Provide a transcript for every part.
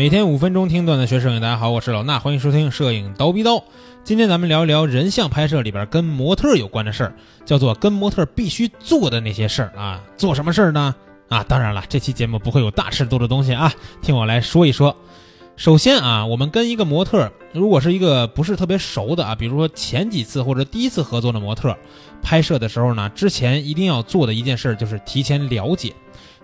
每天五分钟听段子学摄影，大家好，我是老衲，欢迎收听摄影刀逼刀。今天咱们聊一聊人像拍摄里边跟模特有关的事儿，叫做跟模特必须做的那些事儿啊。做什么事儿呢？啊，当然了，这期节目不会有大尺度的东西啊，听我来说一说。首先啊，我们跟一个模特，如果是一个不是特别熟的啊，比如说前几次或者第一次合作的模特，拍摄的时候呢，之前一定要做的一件事就是提前了解。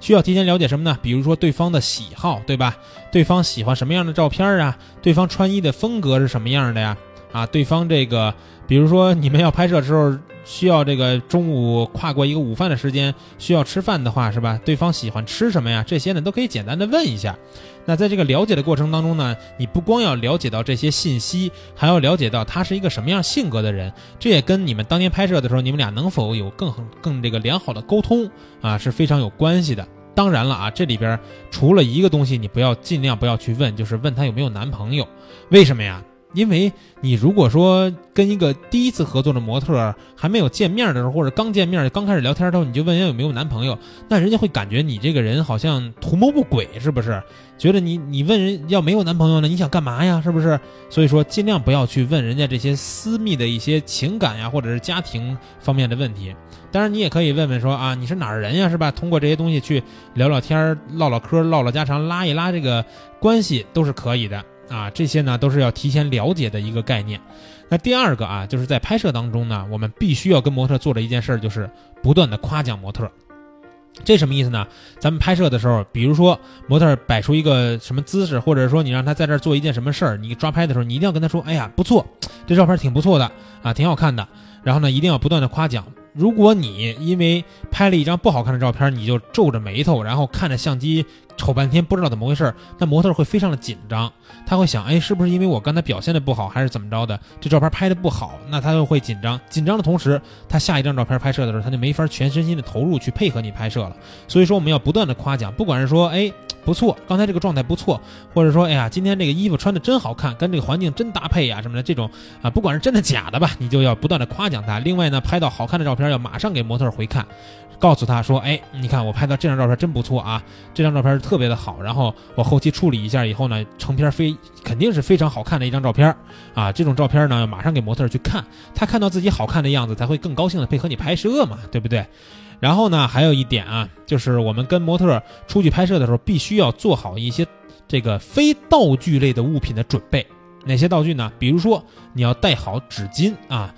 需要提前了解什么呢？比如说对方的喜好，对吧？对方喜欢什么样的照片啊？对方穿衣的风格是什么样的呀？啊，对方这个，比如说你们要拍摄的时候，需要这个中午跨过一个午饭的时间，需要吃饭的话，是吧？对方喜欢吃什么呀？这些呢都可以简单的问一下。那在这个了解的过程当中呢，你不光要了解到这些信息，还要了解到他是一个什么样性格的人。这也跟你们当年拍摄的时候，你们俩能否有更更这个良好的沟通啊，是非常有关系的。当然了啊，这里边除了一个东西，你不要尽量不要去问，就是问他有没有男朋友。为什么呀？因为你如果说跟一个第一次合作的模特还没有见面的时候，或者刚见面刚开始聊天的时候，你就问人家有没有男朋友，那人家会感觉你这个人好像图谋不轨，是不是？觉得你你问人要没有男朋友呢，你想干嘛呀？是不是？所以说尽量不要去问人家这些私密的一些情感呀，或者是家庭方面的问题。当然你也可以问问说啊，你是哪儿人呀？是吧？通过这些东西去聊聊天、唠唠嗑、唠唠家常、拉一拉这个关系都是可以的。啊，这些呢都是要提前了解的一个概念。那第二个啊，就是在拍摄当中呢，我们必须要跟模特做的一件事，就是不断的夸奖模特。这什么意思呢？咱们拍摄的时候，比如说模特摆出一个什么姿势，或者说你让他在这儿做一件什么事儿，你抓拍的时候，你一定要跟他说：“哎呀，不错，这照片挺不错的啊，挺好看的。”然后呢，一定要不断的夸奖。如果你因为拍了一张不好看的照片，你就皱着眉头，然后看着相机瞅半天，不知道怎么回事，那模特会非常的紧张，他会想，哎，是不是因为我刚才表现的不好，还是怎么着的？这照片拍的不好，那他就会紧张。紧张的同时，他下一张照片拍摄的时候，他就没法全身心的投入去配合你拍摄了。所以说，我们要不断的夸奖，不管是说，哎。不错，刚才这个状态不错，或者说，哎呀，今天这个衣服穿的真好看，跟这个环境真搭配呀，什么的这种啊，不管是真的假的吧，你就要不断的夸奖他。另外呢，拍到好看的照片要马上给模特回看，告诉他说，哎，你看我拍到这张照片真不错啊，这张照片是特别的好，然后我后期处理一下以后呢，成片非肯定是非常好看的一张照片啊。这种照片呢，马上给模特去看，他看到自己好看的样子才会更高兴的配合你拍摄嘛，对不对？然后呢，还有一点啊，就是我们跟模特出去拍摄的时候，必须要做好一些这个非道具类的物品的准备。哪些道具呢？比如说你要带好纸巾啊，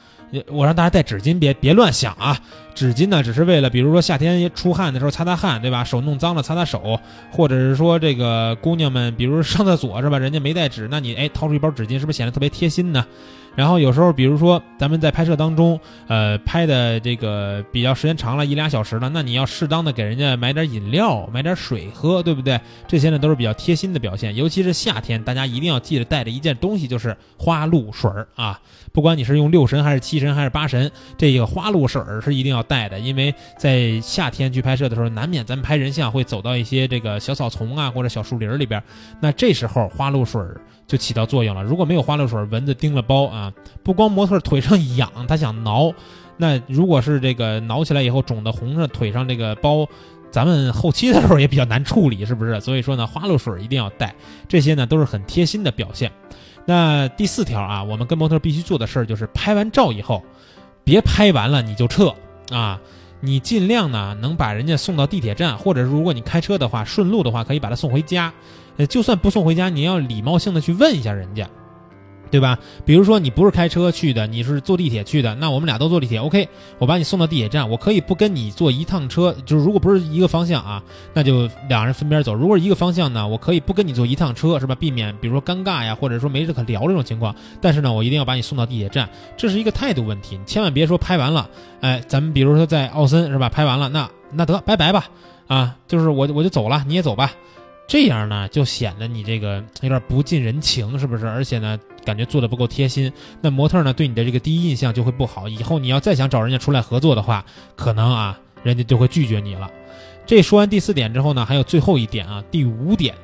我让大家带纸巾，别别乱想啊。纸巾呢，只是为了比如说夏天出汗的时候擦擦汗，对吧？手弄脏了擦擦手，或者是说这个姑娘们，比如上厕所是吧？人家没带纸，那你哎掏出一包纸巾，是不是显得特别贴心呢？然后有时候，比如说咱们在拍摄当中，呃，拍的这个比较时间长了，一俩小时了，那你要适当的给人家买点饮料，买点水喝，对不对？这些呢都是比较贴心的表现。尤其是夏天，大家一定要记得带着一件东西，就是花露水儿啊。不管你是用六神还是七神还是八神，这个花露水儿是一定要带的，因为在夏天去拍摄的时候，难免咱们拍人像会走到一些这个小草丛啊或者小树林里边，那这时候花露水。就起到作用了。如果没有花露水，蚊子叮了包啊，不光模特腿上痒，他想挠，那如果是这个挠起来以后肿的红着腿上这个包，咱们后期的时候也比较难处理，是不是？所以说呢，花露水一定要带，这些呢都是很贴心的表现。那第四条啊，我们跟模特必须做的事儿就是拍完照以后，别拍完了你就撤啊，你尽量呢能把人家送到地铁站，或者如果你开车的话，顺路的话可以把他送回家。呃，就算不送回家，你要礼貌性的去问一下人家，对吧？比如说你不是开车去的，你是坐地铁去的，那我们俩都坐地铁，OK，我把你送到地铁站，我可以不跟你坐一趟车，就是如果不是一个方向啊，那就两人分边走。如果是一个方向呢，我可以不跟你坐一趟车，是吧？避免比如说尴尬呀，或者说没事可聊这种情况。但是呢，我一定要把你送到地铁站，这是一个态度问题，你千万别说拍完了，哎，咱们比如说在奥森是吧？拍完了，那那得拜拜吧，啊，就是我我就走了，你也走吧。这样呢，就显得你这个有点不近人情，是不是？而且呢，感觉做的不够贴心。那模特呢，对你的这个第一印象就会不好。以后你要再想找人家出来合作的话，可能啊，人家就会拒绝你了。这说完第四点之后呢，还有最后一点啊，第五点，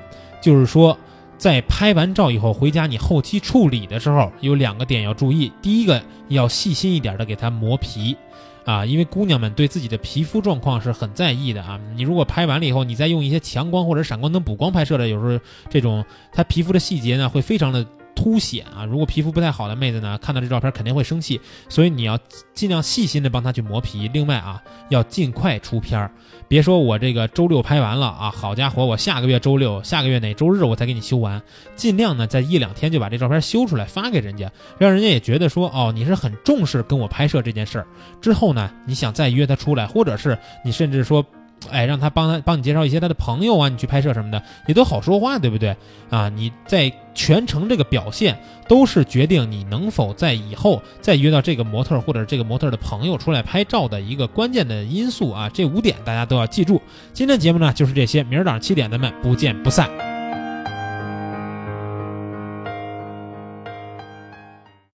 就是说，在拍完照以后回家，你后期处理的时候有两个点要注意。第一个，要细心一点的给它磨皮。啊，因为姑娘们对自己的皮肤状况是很在意的啊。你如果拍完了以后，你再用一些强光或者闪光灯补光拍摄的，有时候这种她皮肤的细节呢会非常的。凸显啊！如果皮肤不太好的妹子呢，看到这照片肯定会生气，所以你要尽量细心的帮她去磨皮。另外啊，要尽快出片儿，别说我这个周六拍完了啊，好家伙，我下个月周六、下个月哪周日我才给你修完。尽量呢，在一两天就把这照片修出来发给人家，让人家也觉得说哦，你是很重视跟我拍摄这件事儿。之后呢，你想再约她出来，或者是你甚至说。哎，让他帮他帮你介绍一些他的朋友啊，你去拍摄什么的也都好说话，对不对啊？你在全程这个表现都是决定你能否在以后再约到这个模特或者这个模特的朋友出来拍照的一个关键的因素啊。这五点大家都要记住。今天节目呢就是这些，明儿早上七点咱们不见不散。